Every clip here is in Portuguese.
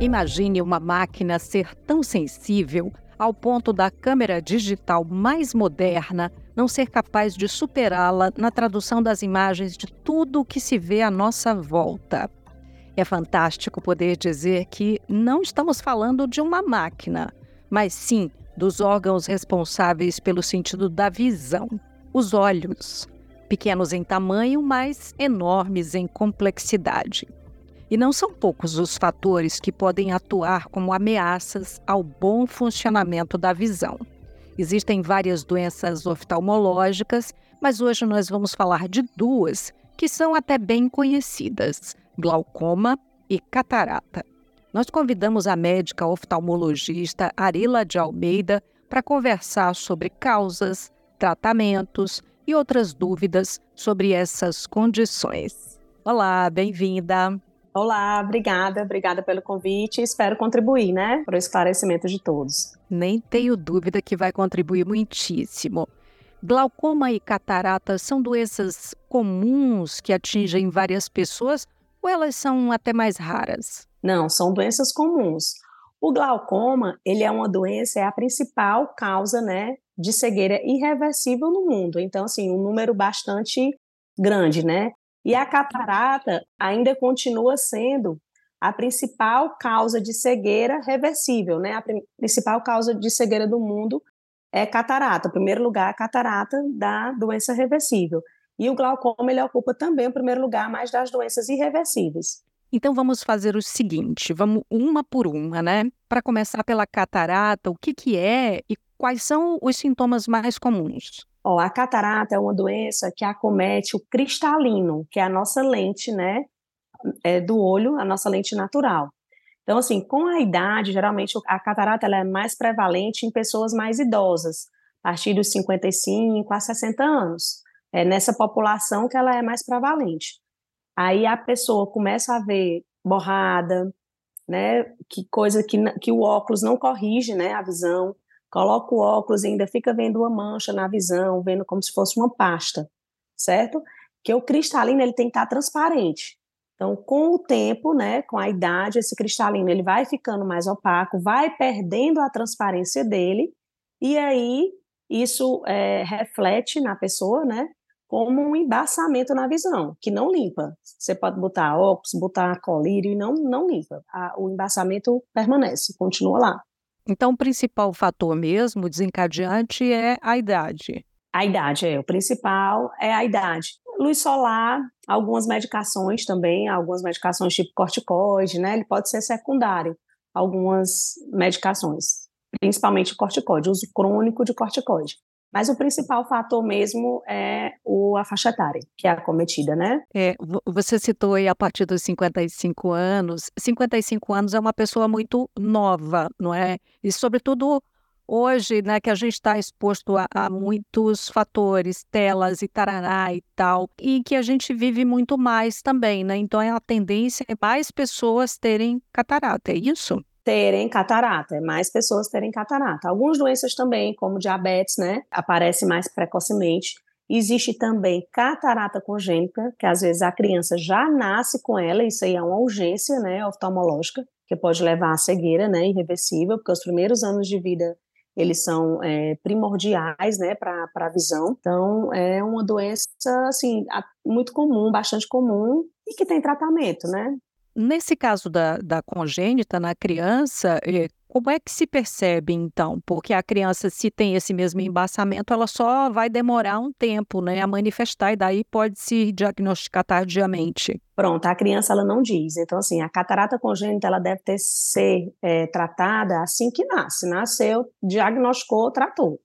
Imagine uma máquina ser tão sensível ao ponto da câmera digital mais moderna não ser capaz de superá-la na tradução das imagens de tudo o que se vê à nossa volta. É fantástico poder dizer que não estamos falando de uma máquina, mas sim dos órgãos responsáveis pelo sentido da visão, os olhos, pequenos em tamanho, mas enormes em complexidade. E não são poucos os fatores que podem atuar como ameaças ao bom funcionamento da visão. Existem várias doenças oftalmológicas, mas hoje nós vamos falar de duas que são até bem conhecidas: glaucoma e catarata. Nós convidamos a médica oftalmologista Arila de Almeida para conversar sobre causas, tratamentos e outras dúvidas sobre essas condições. Olá, bem-vinda. Olá, obrigada, obrigada pelo convite. Espero contribuir, né, para o esclarecimento de todos. Nem tenho dúvida que vai contribuir muitíssimo. Glaucoma e catarata são doenças comuns que atingem várias pessoas ou elas são até mais raras? Não, são doenças comuns. O glaucoma, ele é uma doença, é a principal causa, né, de cegueira irreversível no mundo. Então, assim, um número bastante grande, né? E a catarata ainda continua sendo a principal causa de cegueira reversível, né? A principal causa de cegueira do mundo é catarata. Em primeiro lugar, a catarata da doença reversível. E o glaucoma ele ocupa também o primeiro lugar mais das doenças irreversíveis. Então vamos fazer o seguinte, vamos uma por uma, né? Para começar pela catarata, o que, que é e quais são os sintomas mais comuns? Ó, a catarata é uma doença que acomete o cristalino, que é a nossa lente, né, é, do olho, a nossa lente natural. Então, assim, com a idade, geralmente a catarata ela é mais prevalente em pessoas mais idosas, a partir dos 55 a 60 anos. É nessa população que ela é mais prevalente. Aí a pessoa começa a ver borrada, né, que coisa que, que o óculos não corrige, né, a visão, coloca o óculos e ainda fica vendo uma mancha na visão, vendo como se fosse uma pasta, certo? Que o cristalino ele tem que estar transparente. Então, com o tempo, né, com a idade, esse cristalino ele vai ficando mais opaco, vai perdendo a transparência dele, e aí isso é, reflete na pessoa, né, como um embaçamento na visão, que não limpa. Você pode botar óculos, botar colírio e não, não limpa. A, o embaçamento permanece, continua lá. Então, o principal fator mesmo desencadeante é a idade. A idade, é. O principal é a idade. Luz solar, algumas medicações também, algumas medicações tipo corticoide, né? Ele pode ser secundário, algumas medicações, principalmente corticoide, uso crônico de corticoide. Mas o principal fator mesmo é o, a faixa etária, que é acometida, né? É, você citou aí a partir dos 55 anos. 55 anos é uma pessoa muito nova, não é? E, sobretudo, hoje, né, que a gente está exposto a, a, muitos fatores, telas e tarará e tal, e que a gente vive muito mais também, né? Então, a tendência é mais pessoas terem catarata, é isso? Terem catarata, é mais pessoas terem catarata. Algumas doenças também, como diabetes, né, aparece mais precocemente. Existe também catarata congênita, que às vezes a criança já nasce com ela, isso aí é uma urgência, né, oftalmológica, que pode levar à cegueira, né, irreversível, porque os primeiros anos de vida eles são é, primordiais, né, para a visão. Então, é uma doença, assim, muito comum, bastante comum, e que tem tratamento, né? Nesse caso da, da congênita na criança, eh, como é que se percebe então? Porque a criança, se tem esse mesmo embaçamento, ela só vai demorar um tempo né, a manifestar e daí pode se diagnosticar tardiamente. Pronto, a criança ela não diz. Então, assim, a catarata congênita ela deve ter ser é, tratada assim que nasce. Nasceu, diagnosticou, tratou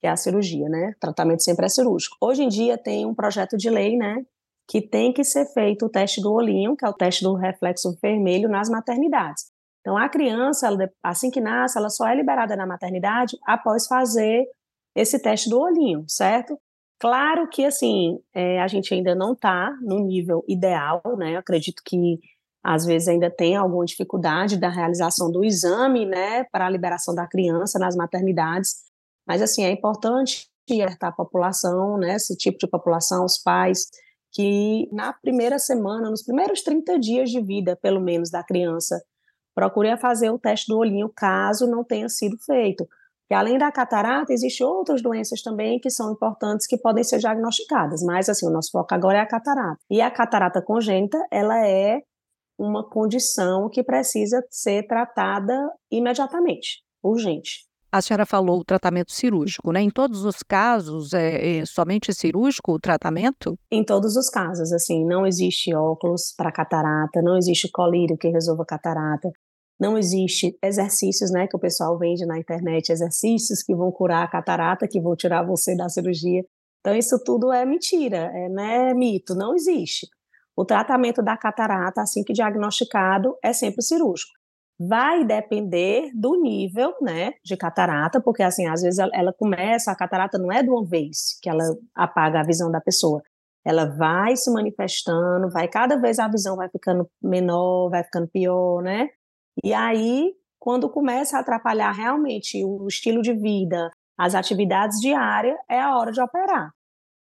que é a cirurgia, né? O tratamento sempre é cirúrgico. Hoje em dia tem um projeto de lei, né, que tem que ser feito o teste do olhinho, que é o teste do reflexo vermelho nas maternidades. Então, a criança, ela, assim que nasce, ela só é liberada na maternidade após fazer esse teste do olhinho, certo? Claro que, assim, é, a gente ainda não está no nível ideal, né? Eu acredito que, às vezes, ainda tem alguma dificuldade da realização do exame, né, para a liberação da criança nas maternidades. Mas, assim, é importante alertar a população, né, esse tipo de população, os pais, que na primeira semana, nos primeiros 30 dias de vida, pelo menos, da criança, procure fazer o teste do olhinho caso não tenha sido feito. E além da catarata, existem outras doenças também que são importantes que podem ser diagnosticadas, mas assim, o nosso foco agora é a catarata. E a catarata congênita, ela é uma condição que precisa ser tratada imediatamente, urgente. A senhora falou o tratamento cirúrgico, né? Em todos os casos, é, é, somente cirúrgico o tratamento? Em todos os casos, assim, não existe óculos para catarata, não existe colírio que resolva catarata, não existe exercícios, né, que o pessoal vende na internet, exercícios que vão curar a catarata, que vão tirar você da cirurgia. Então, isso tudo é mentira, é né, mito, não existe. O tratamento da catarata, assim que diagnosticado, é sempre cirúrgico vai depender do nível, né, de catarata, porque assim, às vezes ela, ela, começa, a catarata não é de uma vez que ela apaga a visão da pessoa. Ela vai se manifestando, vai cada vez a visão vai ficando menor, vai ficando pior, né? E aí, quando começa a atrapalhar realmente o estilo de vida, as atividades diárias, é a hora de operar.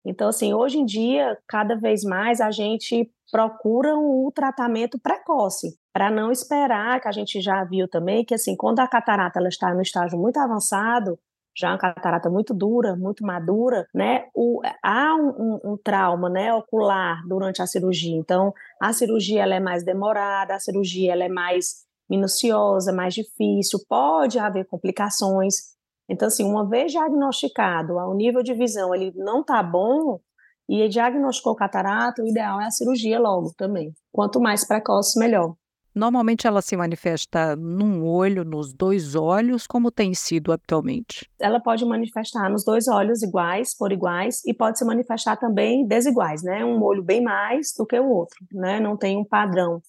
Então, assim, hoje em dia, cada vez mais a gente procura o tratamento precoce, para não esperar, que a gente já viu também, que assim, quando a catarata ela está no estágio muito avançado, já uma catarata muito dura, muito madura, né? O, há um, um, um, trauma, né, ocular durante a cirurgia. Então, a cirurgia ela é mais demorada, a cirurgia ela é mais minuciosa, mais difícil, pode haver complicações. Então, assim, uma vez diagnosticado, o nível de visão ele não está bom e diagnosticou catarata, o ideal é a cirurgia logo também. Quanto mais precoce, melhor. Normalmente ela se manifesta num olho, nos dois olhos, como tem sido habitualmente? Ela pode manifestar nos dois olhos iguais, por iguais, e pode se manifestar também desiguais, né? Um olho bem mais do que o outro, né? Não tem um padrão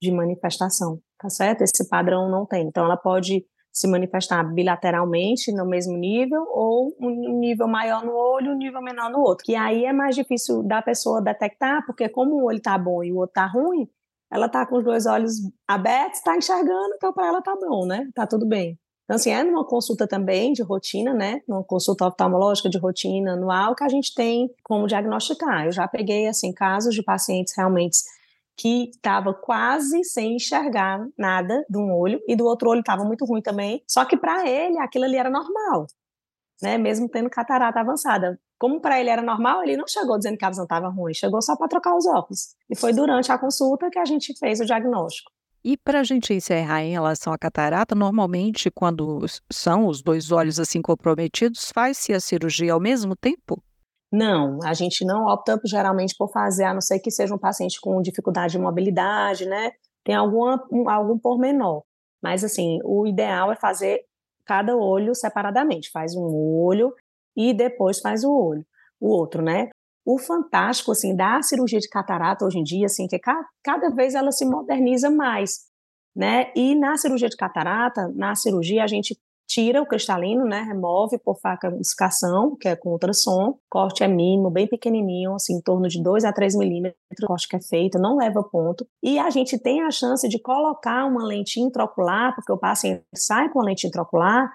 de manifestação, tá certo? Esse padrão não tem. Então ela pode se manifestar bilateralmente no mesmo nível ou um nível maior no olho, um nível menor no outro. Que aí é mais difícil da pessoa detectar, porque como o olho tá bom e o outro tá ruim, ela está com os dois olhos abertos, está enxergando, então para ela tá bom, né? Tá tudo bem. Então, assim, é numa consulta também de rotina, né? Numa consulta oftalmológica de rotina anual que a gente tem como diagnosticar. Eu já peguei, assim, casos de pacientes realmente que estava quase sem enxergar nada de um olho e do outro olho estava muito ruim também. Só que para ele aquilo ali era normal, né? Mesmo tendo catarata avançada como para ele era normal, ele não chegou dizendo que a visão estava ruim, chegou só para trocar os óculos. E foi durante a consulta que a gente fez o diagnóstico. E para a gente encerrar em relação à catarata, normalmente quando são os dois olhos assim comprometidos, faz-se a cirurgia ao mesmo tempo? Não, a gente não opta geralmente por fazer, a não ser que seja um paciente com dificuldade de mobilidade, né? Tem alguma, um, algum pormenor. Mas, assim, o ideal é fazer cada olho separadamente. Faz um olho e depois faz o olho, o outro, né? O fantástico, assim, da cirurgia de catarata hoje em dia, assim, que cada, cada vez ela se moderniza mais, né? E na cirurgia de catarata, na cirurgia a gente tira o cristalino, né, remove por faca escação, que é com ultrassom, corte é mínimo, bem pequenininho, assim, em torno de 2 a 3 milímetros, o corte que é feito, não leva ponto, e a gente tem a chance de colocar uma lente intraocular, porque o paciente sai com a lente intraocular,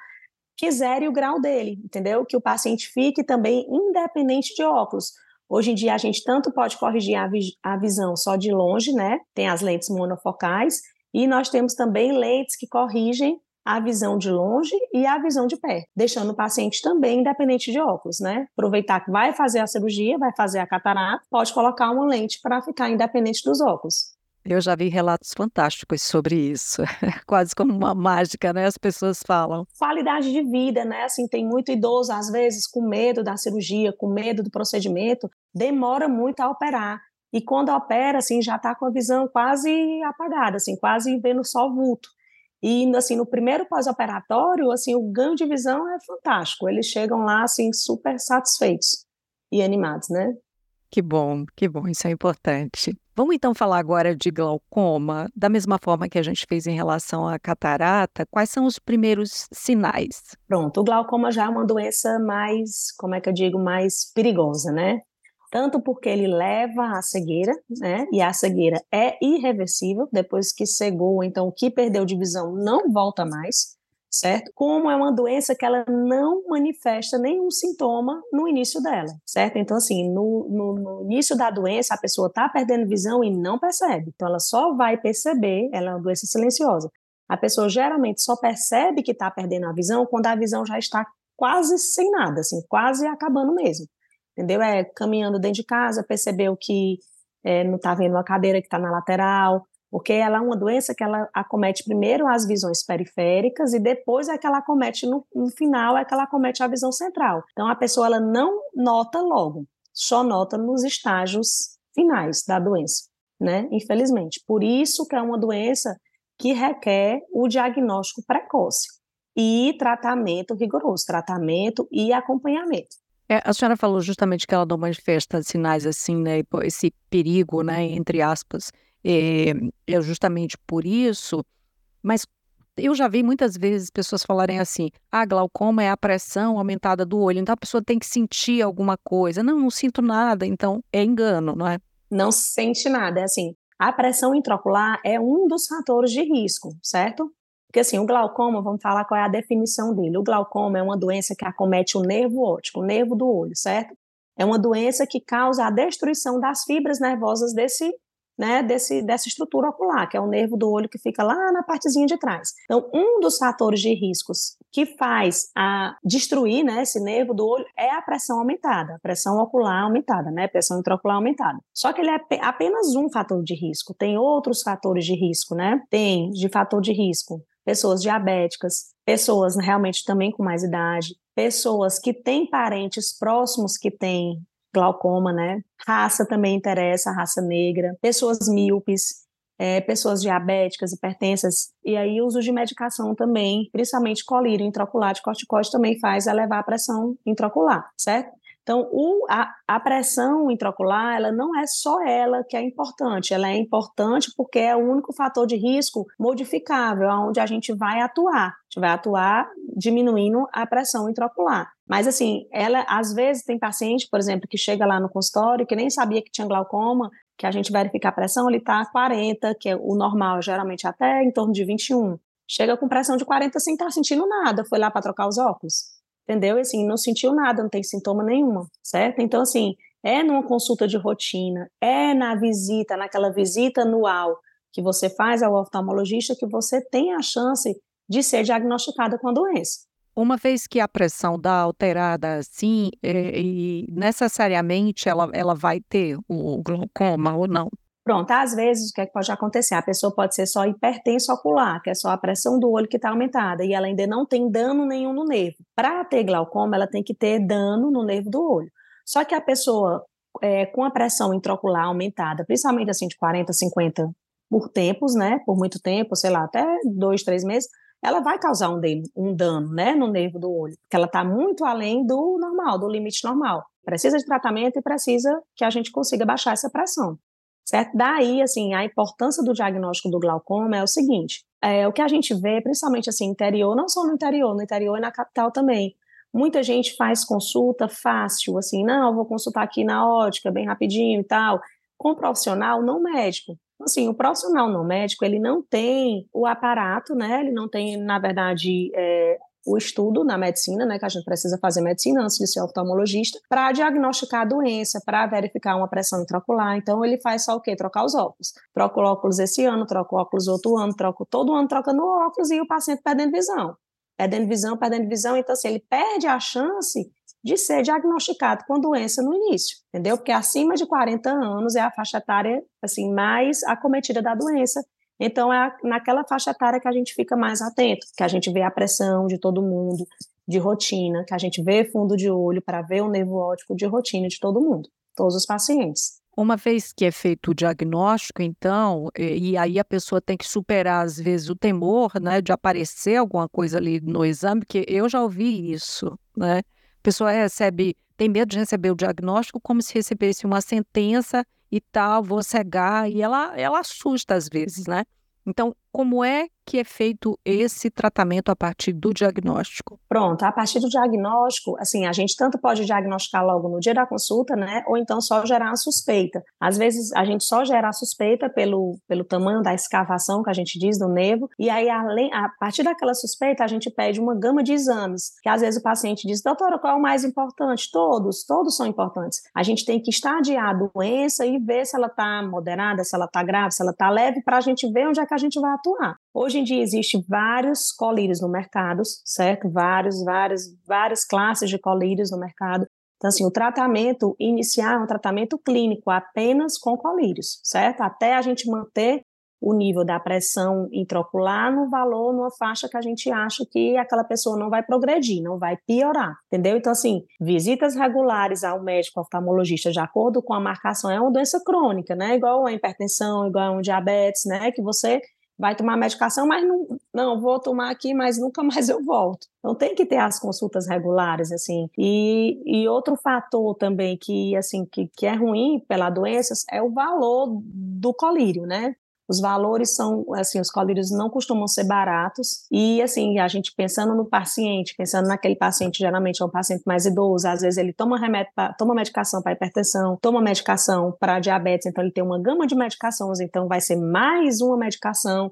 quiser e o grau dele, entendeu? Que o paciente fique também independente de óculos. Hoje em dia a gente tanto pode corrigir a, vi a visão só de longe, né? Tem as lentes monofocais e nós temos também lentes que corrigem a visão de longe e a visão de pé, deixando o paciente também independente de óculos, né? Aproveitar que vai fazer a cirurgia, vai fazer a catarata, pode colocar uma lente para ficar independente dos óculos. Eu já vi relatos fantásticos sobre isso, quase como uma mágica, né? As pessoas falam. Qualidade de vida, né? Assim, tem muito idoso, às vezes, com medo da cirurgia, com medo do procedimento, demora muito a operar. E quando opera, assim, já está com a visão quase apagada, assim, quase vendo só vulto. E, assim, no primeiro pós-operatório, assim, o ganho de visão é fantástico. Eles chegam lá, assim, super satisfeitos e animados, né? Que bom, que bom, isso é importante. Vamos então falar agora de glaucoma, da mesma forma que a gente fez em relação à catarata, quais são os primeiros sinais? Pronto, o glaucoma já é uma doença mais, como é que eu digo, mais perigosa, né? Tanto porque ele leva à cegueira, né? E a cegueira é irreversível, depois que cegou, então o que perdeu de visão não volta mais certo? Como é uma doença que ela não manifesta nenhum sintoma no início dela, certo? Então, assim, no, no, no início da doença, a pessoa está perdendo visão e não percebe. Então, ela só vai perceber, ela é uma doença silenciosa. A pessoa geralmente só percebe que está perdendo a visão quando a visão já está quase sem nada, assim, quase acabando mesmo. Entendeu? É caminhando dentro de casa, percebeu que é, não está vendo uma cadeira que está na lateral, porque ela é uma doença que ela acomete primeiro as visões periféricas e depois é que ela acomete no, no final é que ela acomete a visão central. Então a pessoa ela não nota logo, só nota nos estágios finais da doença, né? Infelizmente. Por isso que é uma doença que requer o diagnóstico precoce e tratamento rigoroso, tratamento e acompanhamento. É, a senhora falou justamente que ela não manifesta sinais assim, né? Esse perigo, né? Entre aspas é, é justamente por isso, mas eu já vi muitas vezes pessoas falarem assim: ah, glaucoma é a pressão aumentada do olho, então a pessoa tem que sentir alguma coisa. Não, não sinto nada, então é engano, não é? Não sente nada, é assim. A pressão intraocular é um dos fatores de risco, certo? Porque assim, o glaucoma, vamos falar qual é a definição dele. O glaucoma é uma doença que acomete o nervo óptico, o nervo do olho, certo? É uma doença que causa a destruição das fibras nervosas desse né, desse, dessa estrutura ocular, que é o nervo do olho que fica lá na partezinha de trás. Então, um dos fatores de riscos que faz a destruir né, esse nervo do olho é a pressão aumentada, a pressão ocular aumentada, né, pressão intraocular aumentada. Só que ele é apenas um fator de risco, tem outros fatores de risco, né? Tem de fator de risco pessoas diabéticas, pessoas realmente também com mais idade, pessoas que têm parentes próximos que têm glaucoma, né? Raça também interessa, raça negra, pessoas míopes, é, pessoas diabéticas, hipertensas, e aí o uso de medicação também, principalmente colírio intraocular de corticoide, também faz elevar a pressão intraocular, certo? Então, o, a, a, pressão intraocular, ela não é só ela que é importante, ela é importante porque é o único fator de risco modificável, onde a gente vai atuar. A gente vai atuar diminuindo a pressão intraocular. Mas, assim, ela, às vezes, tem paciente, por exemplo, que chega lá no consultório, que nem sabia que tinha glaucoma, que a gente verifica a pressão, ele está 40, que é o normal, geralmente até em torno de 21. Chega com pressão de 40 sem estar tá sentindo nada, foi lá para trocar os óculos entendeu? E assim, não sentiu nada, não tem sintoma nenhuma, certo? Então, assim, é numa consulta de rotina, é na visita, naquela visita anual que você faz ao oftalmologista que você tem a chance de ser diagnosticada com a doença. Uma vez que a pressão dá alterada assim, é, e necessariamente ela, ela vai ter o glaucoma ou não? Pronto, às vezes o que, é que pode acontecer? A pessoa pode ser só hipertenso ocular, que é só a pressão do olho que está aumentada, e ela ainda não tem dano nenhum no nervo. Para ter glaucoma, ela tem que ter dano no nervo do olho. Só que a pessoa é, com a pressão intraocular aumentada, principalmente assim de 40, 50 por tempos, né? Por muito tempo, sei lá, até dois, três meses, ela vai causar um, um dano, né, no nervo do olho, porque ela está muito além do normal, do limite normal. Precisa de tratamento e precisa que a gente consiga baixar essa pressão certo? Daí, assim, a importância do diagnóstico do glaucoma é o seguinte, é, o que a gente vê, principalmente assim, interior, não só no interior, no interior e na capital também, muita gente faz consulta fácil, assim, não, vou consultar aqui na ótica, bem rapidinho e tal, com profissional não médico. Assim, o profissional não médico, ele não tem o aparato, né, ele não tem, na verdade, é, o estudo na medicina, né, que a gente precisa fazer medicina antes de ser oftalmologista, para diagnosticar a doença, para verificar uma pressão intraocular. Então, ele faz só o quê? Trocar os óculos. Troca o óculos esse ano, troca o óculos outro ano, troca todo ano trocando óculos e o paciente perdendo visão. Perdendo visão, perdendo visão. Então, assim, ele perde a chance de ser diagnosticado com doença no início, entendeu? Porque acima de 40 anos é a faixa etária assim mais acometida da doença então, é naquela faixa etária que a gente fica mais atento, que a gente vê a pressão de todo mundo, de rotina, que a gente vê fundo de olho para ver o nervo óptico de rotina de todo mundo, todos os pacientes. Uma vez que é feito o diagnóstico, então, e, aí a pessoa tem que superar, às vezes, o temor, né, de aparecer alguma coisa ali no exame, porque eu já ouvi isso, né? A pessoa recebe, tem medo de receber o diagnóstico como se recebesse uma sentença e tal, vou cegar, e ela, ela assusta às vezes, né? Então, como é que é feito esse tratamento a partir do diagnóstico? Pronto, a partir do diagnóstico, assim, a gente tanto pode diagnosticar logo no dia da consulta, né, ou então só gerar a suspeita. Às vezes a gente só gera a suspeita pelo, pelo tamanho da escavação que a gente diz do nervo, e aí além, a partir daquela suspeita a gente pede uma gama de exames, que às vezes o paciente diz, doutora, qual é o mais importante? Todos, todos são importantes. A gente tem que estadiar a doença e ver se ela está moderada, se ela está grave, se ela está leve, para a gente ver onde é que a gente vai atuar. Hoje em dia existem vários colírios no mercado, certo? Vários, várias, várias classes de colírios no mercado. Então, assim, o tratamento inicial é um tratamento clínico apenas com colírios, certo? Até a gente manter o nível da pressão intraocular no valor, numa faixa que a gente acha que aquela pessoa não vai progredir, não vai piorar, entendeu? Então, assim, visitas regulares ao médico oftalmologista de acordo com a marcação é uma doença crônica, né? Igual a hipertensão, igual a um diabetes, né? Que você vai tomar medicação, mas não, não vou tomar aqui, mas nunca mais eu volto. Então tem que ter as consultas regulares, assim. E, e outro fator também que, assim, que, que é ruim pela doença é o valor do colírio, né? Os valores são, assim, os colírios não costumam ser baratos. E, assim, a gente pensando no paciente, pensando naquele paciente, geralmente é um paciente mais idoso, às vezes ele toma remédio, pra, toma medicação para hipertensão, toma medicação para diabetes, então ele tem uma gama de medicações, então vai ser mais uma medicação.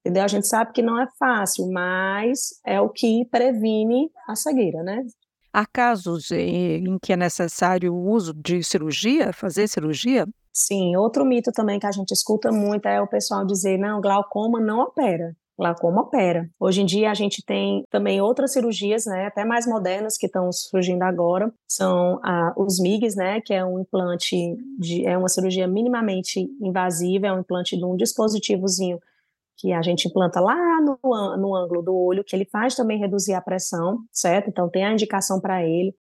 Entendeu? A gente sabe que não é fácil, mas é o que previne a cegueira, né? Há casos em que é necessário o uso de cirurgia, fazer cirurgia? Sim, outro mito também que a gente escuta muito é o pessoal dizer, não, glaucoma não opera. Glaucoma opera. Hoje em dia a gente tem também outras cirurgias, né, até mais modernas que estão surgindo agora, são ah, os MIGs, né, que é um implante de, é uma cirurgia minimamente invasiva, é um implante de um dispositivozinho que a gente implanta lá no, no ângulo do olho, que ele faz também reduzir a pressão, certo? Então tem a indicação para ele.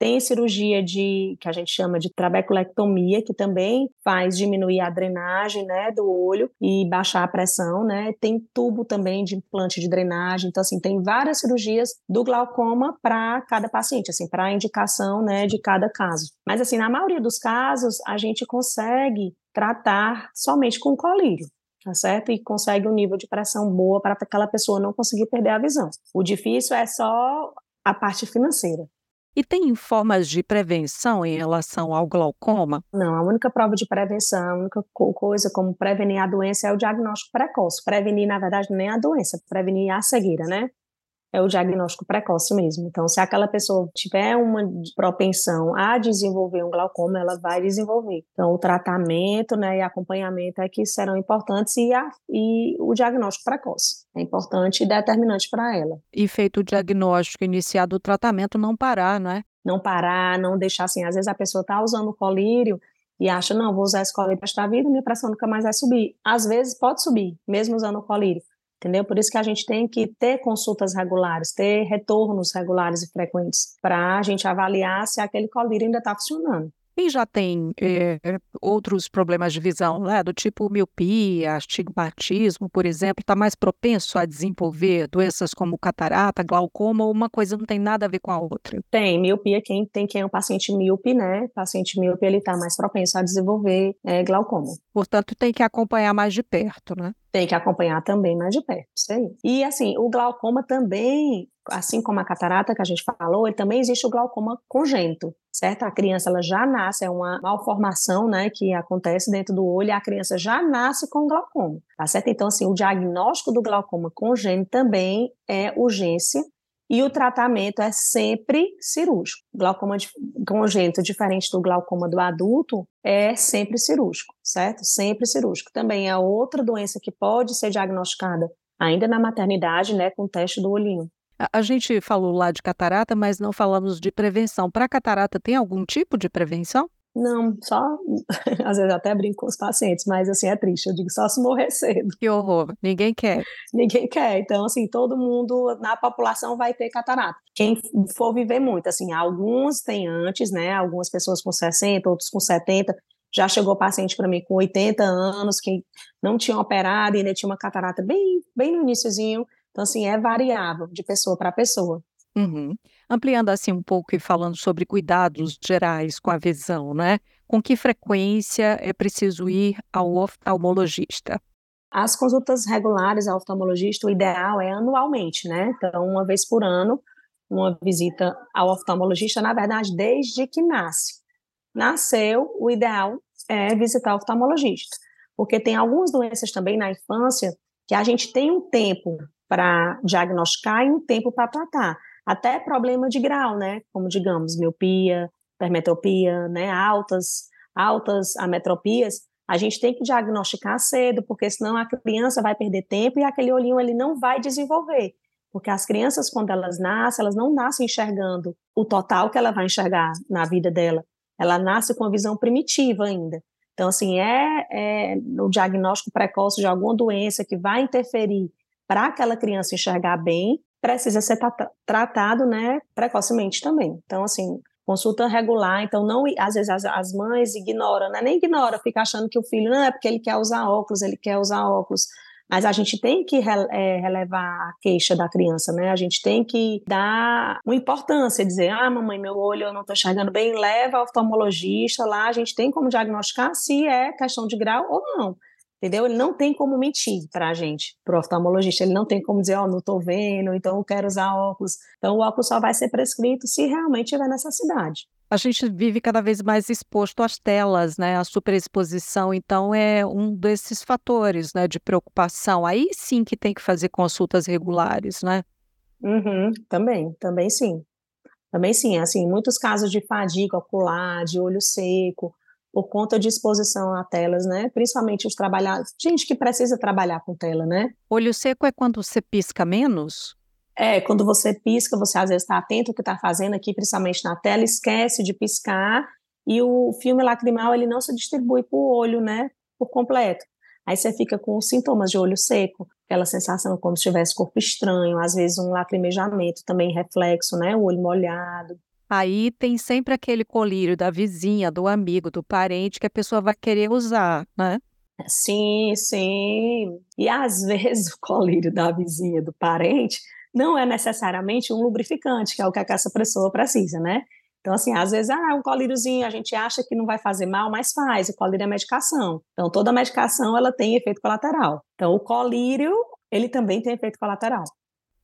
Tem cirurgia de que a gente chama de trabeculectomia, que também faz diminuir a drenagem, né, do olho e baixar a pressão, né? Tem tubo também de implante de drenagem. Então assim, tem várias cirurgias do glaucoma para cada paciente, assim, para a indicação, né, de cada caso. Mas assim, na maioria dos casos, a gente consegue tratar somente com colírio tá certo? E consegue um nível de pressão boa para aquela pessoa não conseguir perder a visão. O difícil é só a parte financeira. E tem formas de prevenção em relação ao glaucoma? Não, a única prova de prevenção, a única coisa como prevenir a doença é o diagnóstico precoce. Prevenir, na verdade, nem a doença, prevenir a cegueira, né? É o diagnóstico precoce mesmo. Então, se aquela pessoa tiver uma propensão a desenvolver um glaucoma, ela vai desenvolver. Então, o tratamento né, e acompanhamento é que serão importantes e, a, e o diagnóstico precoce é importante e determinante para ela. E feito o diagnóstico, iniciado o tratamento, não parar, não é? Não parar, não deixar assim. Às vezes a pessoa está usando o colírio e acha, não, vou usar esse colírio para esta vida, minha pressão nunca mais vai subir. Às vezes pode subir, mesmo usando o colírio entendeu? Por isso que a gente tem que ter consultas regulares, ter retornos regulares e frequentes, para a gente avaliar se aquele colírio ainda está funcionando. Quem já tem é, outros problemas de visão, né, do tipo miopia, astigmatismo, por exemplo, está mais propenso a desenvolver doenças como catarata, glaucoma, ou uma coisa não tem nada a ver com a outra? Tem, miopia, quem tem quem é um paciente míope, né? Paciente míope, ele está mais propenso a desenvolver é, glaucoma. Portanto, tem que acompanhar mais de perto, né? Tem que acompanhar também mais de perto, isso aí. E assim, o glaucoma também, assim como a catarata que a gente falou, ele também existe o glaucoma congênito, certo? A criança ela já nasce, é uma malformação, né, que acontece dentro do olho, e a criança já nasce com glaucoma, tá certo? Então, assim, o diagnóstico do glaucoma congênito também é urgência, e o tratamento é sempre cirúrgico. Glaucoma congênito, diferente do glaucoma do adulto, é sempre cirúrgico, certo? Sempre cirúrgico. Também é outra doença que pode ser diagnosticada ainda na maternidade, né, com o teste do olhinho. A gente falou lá de catarata, mas não falamos de prevenção. Para catarata, tem algum tipo de prevenção? Não, só às vezes até brinco com os pacientes, mas assim é triste. Eu digo só se morrer cedo. Que horror, ninguém quer. Ninguém quer. Então, assim, todo mundo na população vai ter catarata. Quem for viver muito, assim, alguns têm antes, né? Algumas pessoas com 60, outros com 70. Já chegou paciente para mim com 80 anos que não tinha operado e ainda tinha uma catarata bem, bem no iníciozinho. Então, assim, é variável de pessoa para pessoa. Uhum. Ampliando assim um pouco e falando sobre cuidados gerais com a visão, né? Com que frequência é preciso ir ao oftalmologista? As consultas regulares ao oftalmologista, o ideal é anualmente, né? Então, uma vez por ano, uma visita ao oftalmologista, na verdade, desde que nasce. Nasceu, o ideal é visitar o oftalmologista, porque tem algumas doenças também na infância que a gente tem um tempo para diagnosticar e um tempo para tratar até problema de grau, né? Como digamos, miopia, hipermetropia, né? Altas, altas ametropias, a gente tem que diagnosticar cedo, porque senão a criança vai perder tempo e aquele olhinho ele não vai desenvolver. Porque as crianças, quando elas nascem, elas não nascem enxergando o total que ela vai enxergar na vida dela. Ela nasce com a visão primitiva ainda. Então, assim, é, é no diagnóstico precoce de alguma doença que vai interferir para aquela criança enxergar bem, precisa ser tratado, né, precocemente também. Então, assim, consulta regular, então não, às vezes as, as mães ignoram, né? nem ignora, fica achando que o filho, não, é porque ele quer usar óculos, ele quer usar óculos, mas a gente tem que é, relevar a queixa da criança, né? A gente tem que dar uma importância, dizer, ah, mamãe, meu olho eu não estou enxergando bem, leva ao oftalmologista lá, a gente tem como diagnosticar se é questão de grau ou não entendeu? Ele não tem como mentir para a gente, para o oftalmologista, ele não tem como dizer, ó, oh, não estou vendo, então eu quero usar óculos. Então o óculos só vai ser prescrito se realmente tiver necessidade. A gente vive cada vez mais exposto às telas, né? A superexposição, então, é um desses fatores, né, de preocupação. Aí sim que tem que fazer consultas regulares, né? Uhum, também, também sim. Também sim, assim, muitos casos de fadiga ocular, de olho seco, por conta de exposição a telas, né? Principalmente os trabalhadores, gente que precisa trabalhar com tela, né? Olho seco é quando você pisca menos? É, quando você pisca, você às vezes está atento ao que está fazendo aqui, principalmente na tela, esquece de piscar e o filme lacrimal ele não se distribui para o olho, né? Por completo. Aí você fica com sintomas de olho seco, aquela sensação como se tivesse corpo estranho, às vezes um lacrimejamento também reflexo, né? O olho molhado. Aí tem sempre aquele colírio da vizinha, do amigo, do parente que a pessoa vai querer usar, né? Sim, sim. E às vezes o colírio da vizinha, do parente, não é necessariamente um lubrificante, que é o que essa pessoa precisa, né? Então, assim, às vezes, ah, um colíriozinho, a gente acha que não vai fazer mal, mas faz. O colírio é medicação. Então, toda medicação, ela tem efeito colateral. Então, o colírio, ele também tem efeito colateral.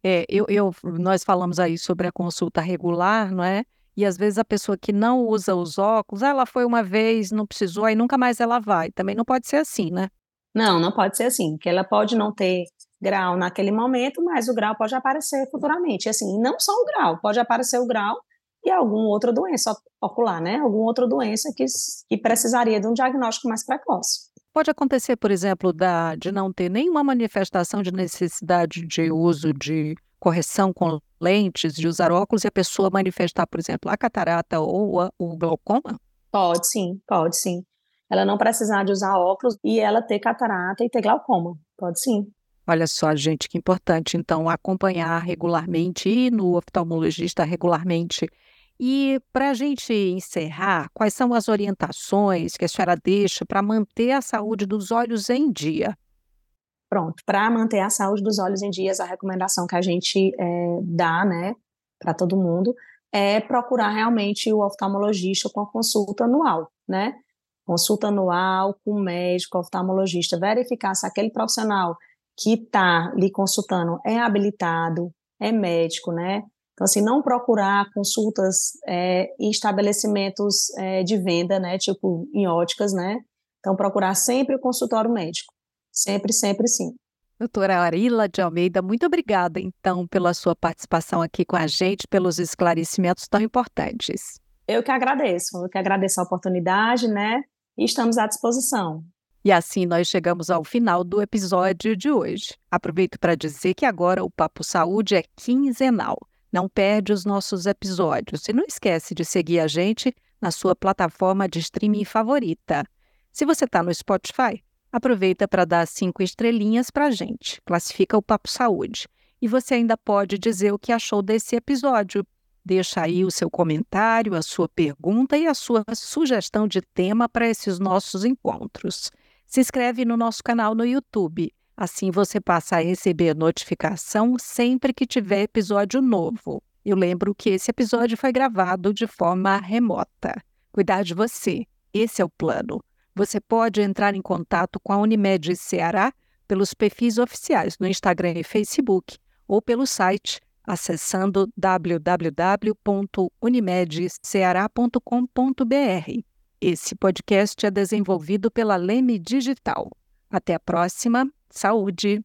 É, eu, eu, nós falamos aí sobre a consulta regular, não é? E às vezes a pessoa que não usa os óculos, ah, ela foi uma vez, não precisou, aí nunca mais ela vai. Também não pode ser assim, né? Não, não pode ser assim, que ela pode não ter grau naquele momento, mas o grau pode aparecer futuramente. Assim, não só o grau, pode aparecer o grau e alguma outra doença ocular, né? Alguma outra doença que, que precisaria de um diagnóstico mais precoce. Pode acontecer, por exemplo, da, de não ter nenhuma manifestação de necessidade de uso de correção com lentes, de usar óculos e a pessoa manifestar, por exemplo, a catarata ou a, o glaucoma? Pode sim, pode sim. Ela não precisar de usar óculos e ela ter catarata e ter glaucoma. Pode sim. Olha só, gente, que importante, então, acompanhar regularmente e no oftalmologista regularmente. E para a gente encerrar, quais são as orientações que a senhora deixa para manter a saúde dos olhos em dia? Pronto, para manter a saúde dos olhos em dias, a recomendação que a gente é, dá, né, para todo mundo, é procurar realmente o oftalmologista com a consulta anual, né? Consulta anual com o médico, oftalmologista, verificar se aquele profissional que está lhe consultando é habilitado, é médico, né? Então, assim, não procurar consultas é, em estabelecimentos é, de venda, né? Tipo em óticas, né? Então, procurar sempre o consultório médico. Sempre, sempre sim. Doutora Arila de Almeida, muito obrigada, então, pela sua participação aqui com a gente, pelos esclarecimentos tão importantes. Eu que agradeço, eu que agradeço a oportunidade, né? E estamos à disposição. E assim nós chegamos ao final do episódio de hoje. Aproveito para dizer que agora o Papo Saúde é quinzenal. Não perde os nossos episódios e não esquece de seguir a gente na sua plataforma de streaming favorita. Se você está no Spotify, Aproveita para dar cinco estrelinhas para a gente, classifica o Papo Saúde. E você ainda pode dizer o que achou desse episódio. Deixa aí o seu comentário, a sua pergunta e a sua sugestão de tema para esses nossos encontros. Se inscreve no nosso canal no YouTube. Assim você passa a receber notificação sempre que tiver episódio novo. Eu lembro que esse episódio foi gravado de forma remota. Cuidar de você. Esse é o plano. Você pode entrar em contato com a Unimed Ceará pelos perfis oficiais no Instagram e Facebook ou pelo site acessando www.unimedceará.com.br. Esse podcast é desenvolvido pela Leme Digital. Até a próxima. Saúde!